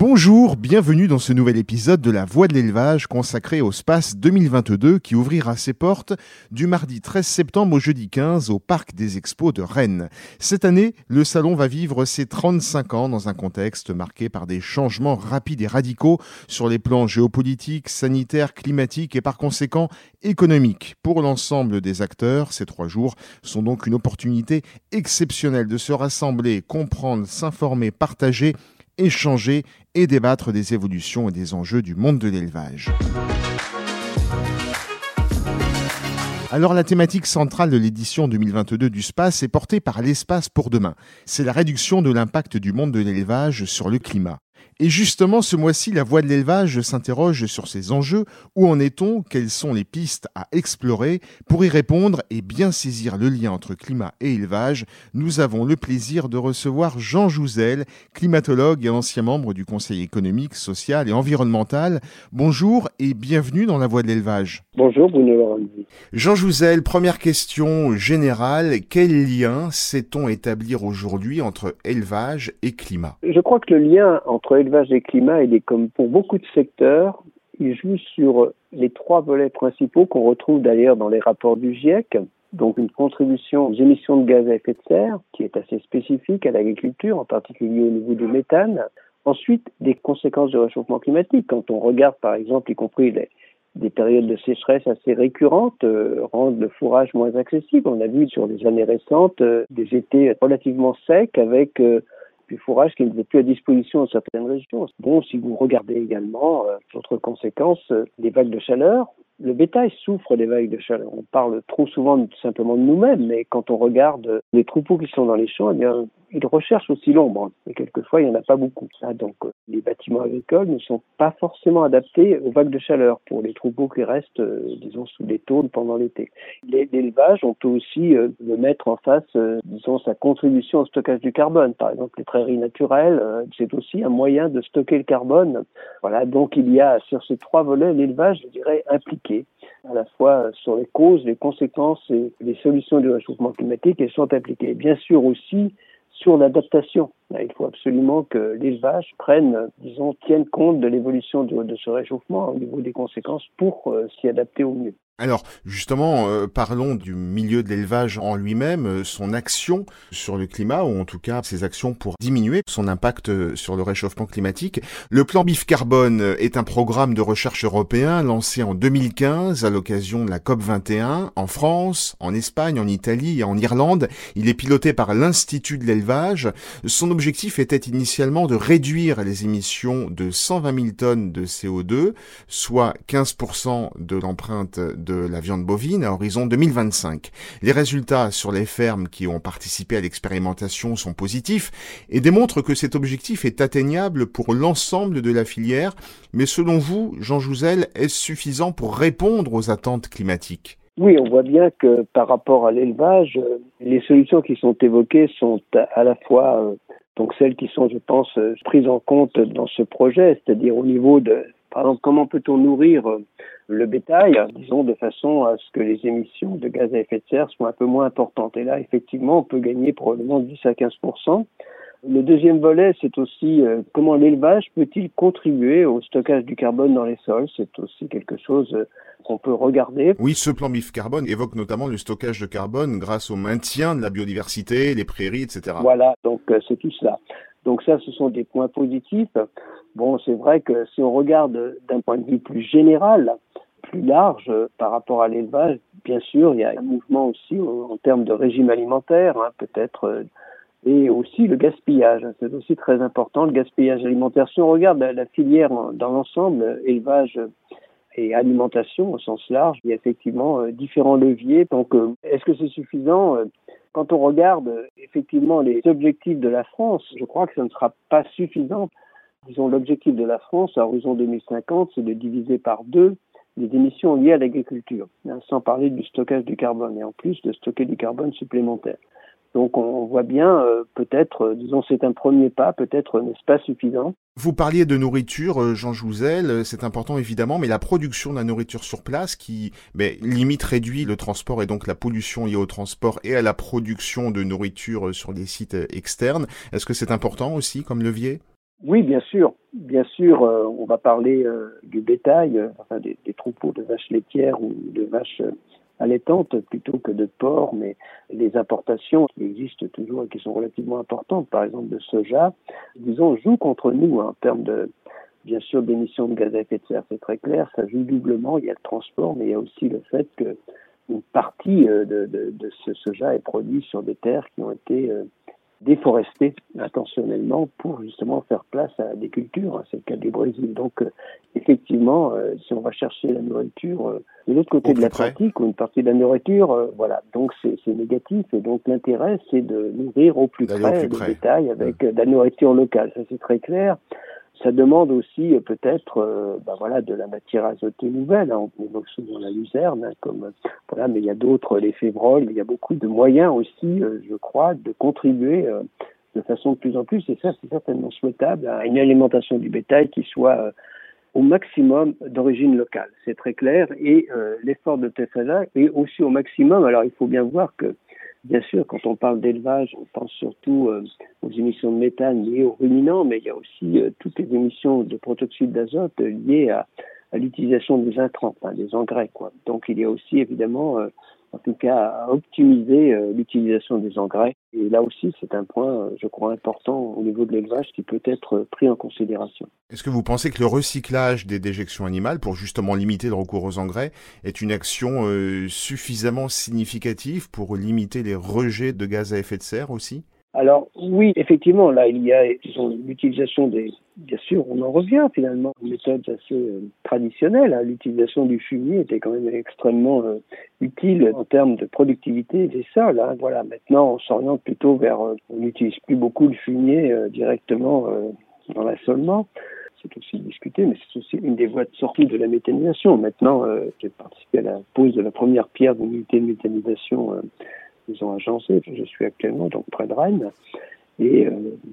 Bonjour, bienvenue dans ce nouvel épisode de La Voix de l'élevage consacré au Space 2022 qui ouvrira ses portes du mardi 13 septembre au jeudi 15 au Parc des Expos de Rennes. Cette année, le salon va vivre ses 35 ans dans un contexte marqué par des changements rapides et radicaux sur les plans géopolitiques, sanitaires, climatiques et par conséquent économiques. Pour l'ensemble des acteurs, ces trois jours sont donc une opportunité exceptionnelle de se rassembler, comprendre, s'informer, partager échanger et débattre des évolutions et des enjeux du monde de l'élevage. Alors la thématique centrale de l'édition 2022 du SPACE est portée par l'espace pour demain. C'est la réduction de l'impact du monde de l'élevage sur le climat. Et justement, ce mois-ci, la voix de l'élevage s'interroge sur ces enjeux. Où en est-on? Quelles sont les pistes à explorer? Pour y répondre et bien saisir le lien entre climat et élevage, nous avons le plaisir de recevoir Jean Jouzel, climatologue et ancien membre du Conseil économique, social et environnemental. Bonjour et bienvenue dans la voix de l'élevage. Bonjour Bruno Jean Jouzel, première question générale. Quel lien sait-on établir aujourd'hui entre élevage et climat? Je crois que le lien entre élevage élevage et climat, il est comme pour beaucoup de secteurs, il joue sur les trois volets principaux qu'on retrouve d'ailleurs dans les rapports du GIEC. Donc une contribution aux émissions de gaz à effet de serre qui est assez spécifique à l'agriculture, en particulier au niveau du méthane. Ensuite, des conséquences du réchauffement climatique. Quand on regarde par exemple, y compris des périodes de sécheresse assez récurrentes euh, rendent le fourrage moins accessible. On a vu sur les années récentes euh, des étés relativement secs avec euh, du fourrage qui n'est plus à disposition dans certaines régions. Bon, si vous regardez également, euh, d'autres conséquences, euh, des vagues de chaleur, le bétail souffre des vagues de chaleur. On parle trop souvent simplement de nous-mêmes, mais quand on regarde les troupeaux qui sont dans les champs, eh bien, ils recherchent aussi l'ombre. Et quelquefois, il n'y en a pas beaucoup. donc, euh, les bâtiments agricoles ne sont pas forcément adaptés aux vagues de chaleur pour les troupeaux qui restent, euh, disons, sous les tôles pendant l'été. L'élevage, on peut aussi euh, le mettre en face, disons, sa contribution au stockage du carbone. Par exemple, les prairies naturelles, c'est aussi un moyen de stocker le carbone. Voilà, donc il y a sur ces trois volets l'élevage, je dirais, impliqué à la fois sur les causes, les conséquences et les solutions du réchauffement climatique, elles sont appliquées. Bien sûr aussi sur l'adaptation. Il faut absolument que l'élevage prenne, disons, tienne compte de l'évolution de, ce réchauffement au niveau des conséquences pour euh, s'y adapter au mieux. Alors justement, euh, parlons du milieu de l'élevage en lui-même, euh, son action sur le climat, ou en tout cas ses actions pour diminuer son impact sur le réchauffement climatique. Le plan BIF Carbone est un programme de recherche européen lancé en 2015 à l'occasion de la COP 21 en France, en Espagne, en Italie et en Irlande. Il est piloté par l'Institut de l'élevage. Objectif était initialement de réduire les émissions de 120 000 tonnes de CO2, soit 15% de l'empreinte de la viande bovine à horizon 2025. Les résultats sur les fermes qui ont participé à l'expérimentation sont positifs et démontrent que cet objectif est atteignable pour l'ensemble de la filière. Mais selon vous, Jean Jouzel, est-ce suffisant pour répondre aux attentes climatiques? Oui, on voit bien que par rapport à l'élevage, les solutions qui sont évoquées sont à la fois euh, donc celles qui sont, je pense, euh, prises en compte dans ce projet, c'est-à-dire au niveau de, par exemple, comment peut-on nourrir euh, le bétail, disons, de façon à ce que les émissions de gaz à effet de serre soient un peu moins importantes. Et là, effectivement, on peut gagner probablement 10 à 15 le deuxième volet, c'est aussi euh, comment l'élevage peut-il contribuer au stockage du carbone dans les sols. C'est aussi quelque chose euh, qu'on peut regarder. Oui, ce plan BIF carbone évoque notamment le stockage de carbone grâce au maintien de la biodiversité, les prairies, etc. Voilà, donc euh, c'est tout cela. Donc ça, ce sont des points positifs. Bon, c'est vrai que si on regarde d'un point de vue plus général, plus large par rapport à l'élevage, bien sûr, il y a un mouvement aussi en termes de régime alimentaire, hein, peut-être et aussi le gaspillage. C'est aussi très important, le gaspillage alimentaire. Si on regarde la, filière dans l'ensemble, élevage et alimentation au sens large, il y a effectivement euh, différents leviers. Donc, euh, est-ce que c'est suffisant euh, Quand on regarde effectivement les objectifs de la France, je crois que ça ne sera pas suffisant. Disons, l'objectif de la France à horizon 2050, c'est de diviser par deux les émissions liées à l'agriculture, hein, sans parler du stockage du carbone, et en plus de stocker du carbone supplémentaire. Donc on voit bien, euh, peut-être, euh, disons, c'est un premier pas, peut-être n'est-ce pas suffisant. Vous parliez de nourriture, euh, Jean Jouzel, c'est important évidemment, mais la production de la nourriture sur place qui mais, limite réduit le transport et donc la pollution liée au transport et à la production de nourriture sur des sites externes, est-ce que c'est important aussi comme levier? Oui, bien sûr. Bien sûr, on va parler du bétail, enfin des, des, troupeaux de vaches laitières ou de vaches allaitantes plutôt que de porc, mais les importations qui existent toujours et qui sont relativement importantes, par exemple de soja, disons, jouent contre nous hein, en termes de, bien sûr, d'émissions de gaz à effet de serre, c'est très clair, ça joue doublement, il y a le transport, mais il y a aussi le fait que une partie euh, de, de, de ce soja est produit sur des terres qui ont été euh, déforester intentionnellement pour justement faire place à des cultures. C'est le cas du Brésil. Donc, euh, effectivement, euh, si on va chercher la nourriture euh, de l'autre côté de l'Atlantique ou une partie de la nourriture, voilà. Donc, c'est négatif. Et donc, l'intérêt, c'est de nourrir au plus près le bétail avec de la nourriture locale. Ça, c'est très clair. Ça demande aussi euh, peut-être euh, bah voilà, de la matière azotée nouvelle. Hein. On évoque souvent la luzerne, hein, voilà, mais il y a d'autres, les févroles, il y a beaucoup de moyens aussi, euh, je crois, de contribuer de façon de plus en plus, et ça c'est certainement souhaitable, à une alimentation du bétail qui soit au maximum d'origine locale. C'est très clair. Et l'effort de TFLA est aussi au maximum. Alors il faut bien voir que Bien sûr, quand on parle d'élevage, on pense surtout euh, aux émissions de méthane liées aux ruminants, mais il y a aussi euh, toutes les émissions de protoxyde d'azote liées à, l'utilisation des intrants, des engrais. Quoi. Donc il y a aussi évidemment euh, en tout cas à optimiser euh, l'utilisation des engrais. Et là aussi, c'est un point, euh, je crois, important au niveau de l'élevage qui peut être pris en considération. Est-ce que vous pensez que le recyclage des déjections animales, pour justement limiter le recours aux engrais, est une action euh, suffisamment significative pour limiter les rejets de gaz à effet de serre aussi? Alors oui, effectivement, là il y a l'utilisation des, bien sûr, on en revient finalement aux méthodes assez euh, traditionnelles. Hein. L'utilisation du fumier était quand même extrêmement euh, utile en termes de productivité des sols. Hein. Voilà, maintenant on s'oriente plutôt vers, euh, on n'utilise plus beaucoup le fumier directement dans l'assolement. C'est aussi discuté, mais c'est aussi une des voies de sortie de la méthanisation. Maintenant, j'ai participé à la pose de la première pierre d'une unité de méthanisation ils ont agencé. Je suis actuellement donc près de Rennes. Et euh,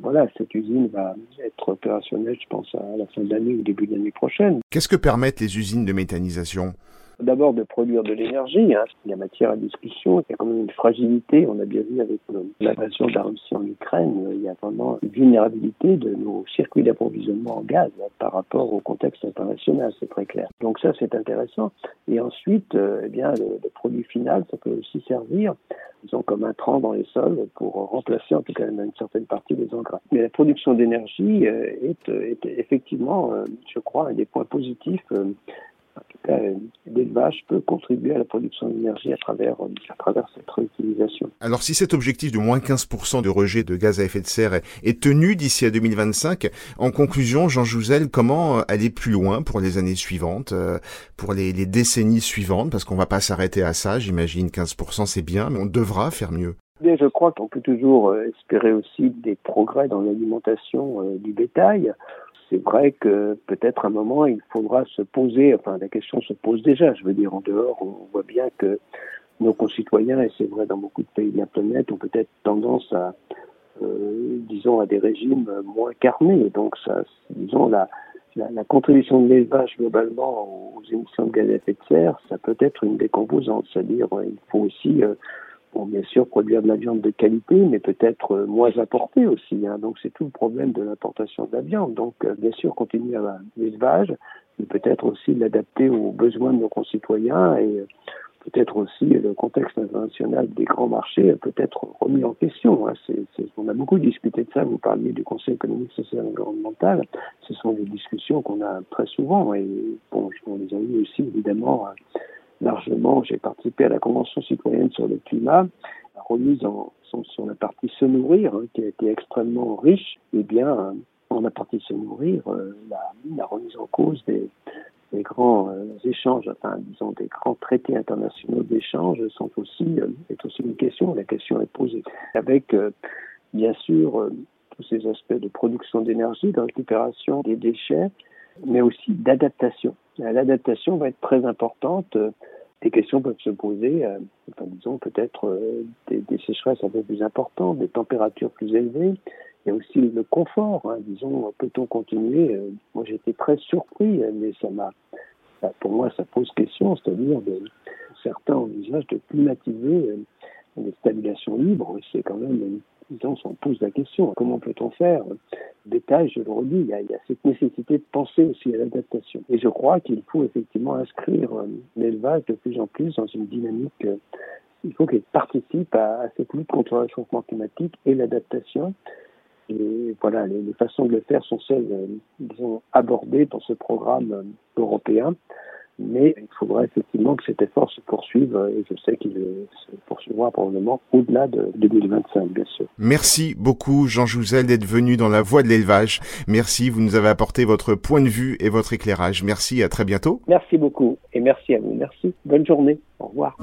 voilà, cette usine va être opérationnelle, je pense, à la fin de l'année ou début de l'année prochaine. Qu'est-ce que permettent les usines de méthanisation? D'abord de produire de l'énergie, hein. il y a matière à discussion, il y a quand même une fragilité, on a bien vu avec l'invasion de la Russie en Ukraine, il y a vraiment une vulnérabilité de nos circuits d'approvisionnement en gaz hein, par rapport au contexte international, c'est très clair. Donc ça c'est intéressant. Et ensuite, euh, eh bien, le, produit final, ça peut aussi servir disons, comme un trend dans les sols pour remplacer en tout cas une certaine partie des engrais. Mais la production d'énergie euh, est, est, effectivement, euh, je crois, un des points positifs tout cas, l'élevage peut contribuer à la production d'énergie à travers, à travers cette réutilisation. Alors, si cet objectif de moins 15% de rejet de gaz à effet de serre est, tenu d'ici à 2025, en conclusion, Jean Jouzel, comment aller plus loin pour les années suivantes, euh, pour les, les décennies suivantes? Parce qu'on va pas s'arrêter à ça, j'imagine 15% c'est bien, mais on devra faire mieux. je crois qu'on peut toujours euh, espérer aussi des progrès dans l'alimentation euh, du bétail c'est vrai que peut-être un moment il faudra se poser, enfin la question se pose déjà, je veux dire en dehors, on voit bien que nos concitoyens, et c'est vrai dans beaucoup de pays de la planète, ont peut-être tendance à, euh, disons, à des régimes moins carnés. Donc ça, disons, la, la, la contribution de l'élevage globalement aux émissions de gaz à effet de serre, ça peut être une des composantes, c'est-à-dire il faut aussi euh, Bon, bien sûr, produire de la viande de qualité, mais peut-être euh, moins importée aussi. Hein. Donc, c'est tout le problème de l'importation de la viande. Donc, euh, bien sûr, continuer à l'élevage, mais peut-être aussi l'adapter aux besoins de nos concitoyens et euh, peut-être aussi le contexte international des grands marchés peut être remis en question. Hein. on a beaucoup discuté de ça. Vous parliez du Conseil économique, social et environnemental. Ce sont des discussions qu'on a très souvent et bon, on les a eu aussi évidemment largement. J'ai participé à la Convention citoyenne sur le climat, remise en, sur la partie se nourrir, hein, qui a été extrêmement riche. Eh bien, en la partie se nourrir, euh, la, remise en cause des, des grands euh, échanges, enfin, disons, des grands traités internationaux d'échange sont aussi, euh, est aussi une question. La question est posée. Avec, bien sûr, tous ces aspects de production d'énergie, de récupération des déchets, mais aussi d'adaptation. L'adaptation va être très importante des questions peuvent se poser, euh, disons peut-être euh, des, sécheresses un peu plus importantes, des températures plus élevées. Il y a aussi le confort, hein, disons, peut-on continuer euh, Moi j'étais très surpris, mais ça m'a, pour moi ça pose question, c'est-à-dire de, certains envisagent de climatiser les stabulations libres, c'est quand même on se pose la question, comment peut-on faire Détail, je le redis, il y, a, cette nécessité de penser aussi à l'adaptation. Et je crois qu'il faut effectivement inscrire euh, l'élevage de plus en plus dans une dynamique, euh, il faut qu'il participe à, cette lutte contre le réchauffement climatique et l'adaptation. Et voilà, les, façons de le faire sont celles, euh, abordées dans ce programme européen mais il faudra effectivement que cet effort se poursuive et je sais qu'il se poursuivra probablement au-delà de 2025, bien sûr. Merci beaucoup, Jean Jouzel, d'être venu dans la voie de l'élevage. Merci, vous nous avez apporté votre point de vue et votre éclairage. Merci, à très bientôt. Merci beaucoup et merci à vous. Merci. Bonne journée. Au revoir.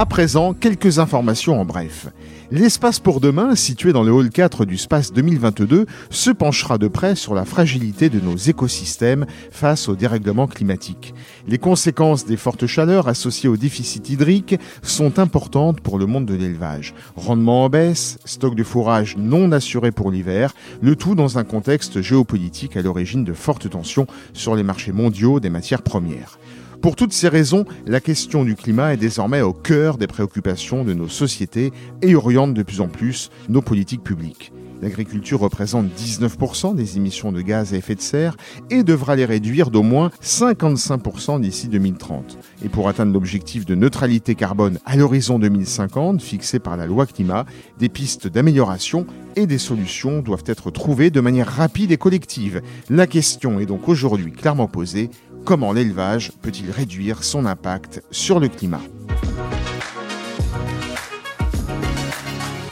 À présent, quelques informations en bref. L'espace pour demain, situé dans le hall 4 du SPACE 2022, se penchera de près sur la fragilité de nos écosystèmes face au dérèglement climatique. Les conséquences des fortes chaleurs associées au déficit hydrique sont importantes pour le monde de l'élevage. Rendement en baisse, stock de fourrage non assuré pour l'hiver, le tout dans un contexte géopolitique à l'origine de fortes tensions sur les marchés mondiaux des matières premières. Pour toutes ces raisons, la question du climat est désormais au cœur des préoccupations de nos sociétés et oriente de plus en plus nos politiques publiques. L'agriculture représente 19% des émissions de gaz à effet de serre et devra les réduire d'au moins 55% d'ici 2030. Et pour atteindre l'objectif de neutralité carbone à l'horizon 2050 fixé par la loi climat, des pistes d'amélioration et des solutions doivent être trouvées de manière rapide et collective. La question est donc aujourd'hui clairement posée, Comment l'élevage peut-il réduire son impact sur le climat?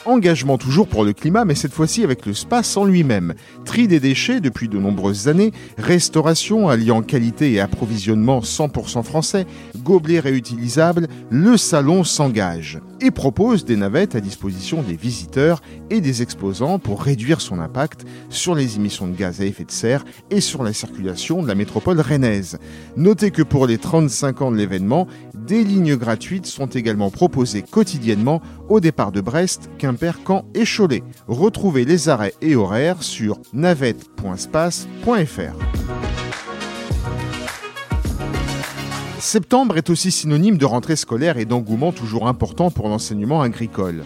Engagement toujours pour le climat, mais cette fois-ci avec le space en lui-même. Tri des déchets depuis de nombreuses années, restauration alliant qualité et approvisionnement 100% français, gobelets réutilisables, le salon s'engage et propose des navettes à disposition des visiteurs et des exposants pour réduire son impact sur les émissions de gaz à effet de serre et sur la circulation de la métropole rennaise. Notez que pour les 35 ans de l'événement, des lignes gratuites sont également proposées quotidiennement au départ de Brest, Quimper, Caen et Cholet. Retrouvez les arrêts et horaires sur navette.space.fr. Septembre est aussi synonyme de rentrée scolaire et d'engouement toujours important pour l'enseignement agricole.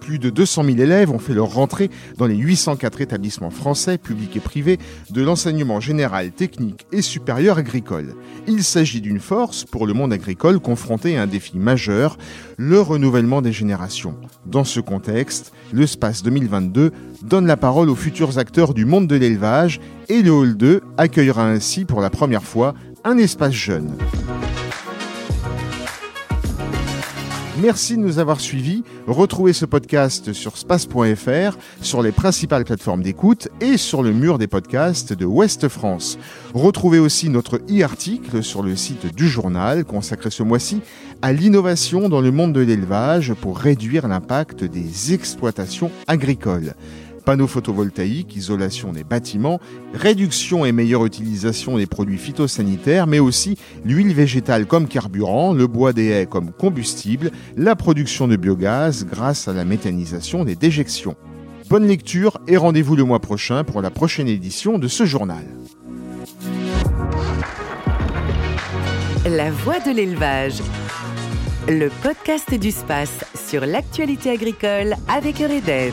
Plus de 200 000 élèves ont fait leur rentrée dans les 804 établissements français, publics et privés, de l'enseignement général, technique et supérieur agricole. Il s'agit d'une force pour le monde agricole confronté à un défi majeur, le renouvellement des générations. Dans ce contexte, le SPACE 2022 donne la parole aux futurs acteurs du monde de l'élevage et le Hall 2 accueillera ainsi pour la première fois un espace jeune. Merci de nous avoir suivis. Retrouvez ce podcast sur space.fr, sur les principales plateformes d'écoute et sur le mur des podcasts de Ouest France. Retrouvez aussi notre e-article sur le site du journal consacré ce mois-ci à l'innovation dans le monde de l'élevage pour réduire l'impact des exploitations agricoles panneaux photovoltaïques, isolation des bâtiments, réduction et meilleure utilisation des produits phytosanitaires, mais aussi l'huile végétale comme carburant, le bois des haies comme combustible, la production de biogaz grâce à la méthanisation des déjections. Bonne lecture et rendez-vous le mois prochain pour la prochaine édition de ce journal. La voix de l'élevage. Le podcast du space sur l'actualité agricole avec Eureden.